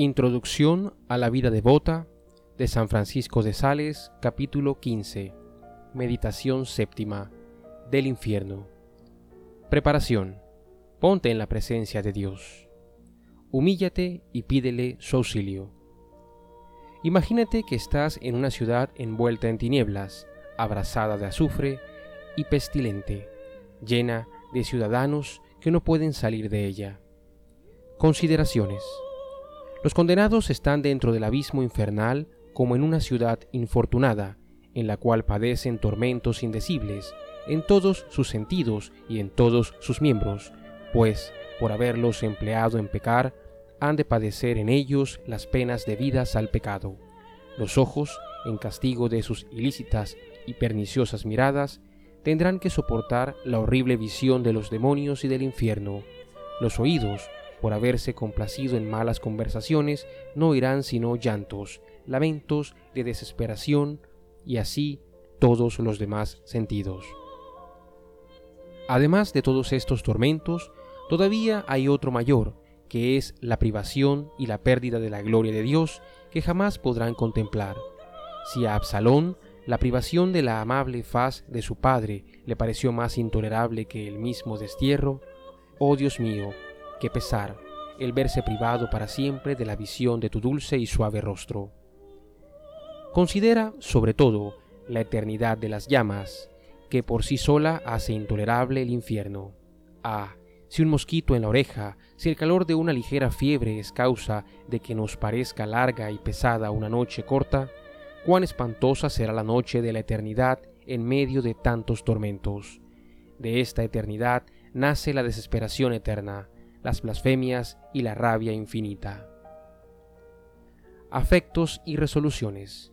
Introducción a la vida devota de San Francisco de Sales, capítulo 15. Meditación séptima del infierno. Preparación. Ponte en la presencia de Dios. Humíllate y pídele su auxilio. Imagínate que estás en una ciudad envuelta en tinieblas, abrasada de azufre y pestilente, llena de ciudadanos que no pueden salir de ella. Consideraciones. Los condenados están dentro del abismo infernal como en una ciudad infortunada, en la cual padecen tormentos indecibles en todos sus sentidos y en todos sus miembros, pues, por haberlos empleado en pecar, han de padecer en ellos las penas debidas al pecado. Los ojos, en castigo de sus ilícitas y perniciosas miradas, tendrán que soportar la horrible visión de los demonios y del infierno. Los oídos, por haberse complacido en malas conversaciones, no oirán sino llantos, lamentos de desesperación y así todos los demás sentidos. Además de todos estos tormentos, todavía hay otro mayor, que es la privación y la pérdida de la gloria de Dios que jamás podrán contemplar. Si a Absalón la privación de la amable faz de su padre le pareció más intolerable que el mismo destierro, oh Dios mío, qué pesar el verse privado para siempre de la visión de tu dulce y suave rostro. Considera, sobre todo, la eternidad de las llamas, que por sí sola hace intolerable el infierno. Ah, si un mosquito en la oreja, si el calor de una ligera fiebre es causa de que nos parezca larga y pesada una noche corta, cuán espantosa será la noche de la eternidad en medio de tantos tormentos. De esta eternidad nace la desesperación eterna, las blasfemias y la rabia infinita. Afectos y resoluciones.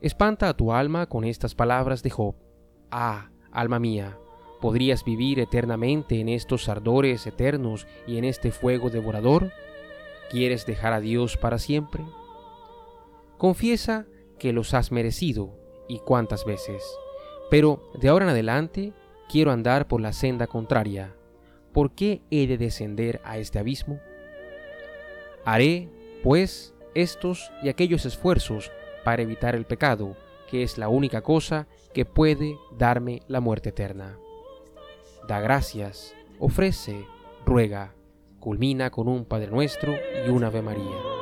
Espanta a tu alma con estas palabras de Job. Ah, alma mía, ¿podrías vivir eternamente en estos ardores eternos y en este fuego devorador? ¿Quieres dejar a Dios para siempre? Confiesa que los has merecido y cuántas veces, pero de ahora en adelante quiero andar por la senda contraria, ¿por qué he de descender a este abismo? Haré, pues, estos y aquellos esfuerzos para evitar el pecado, que es la única cosa que puede darme la muerte eterna. Da gracias, ofrece, ruega, culmina con un Padre Nuestro y un Ave María.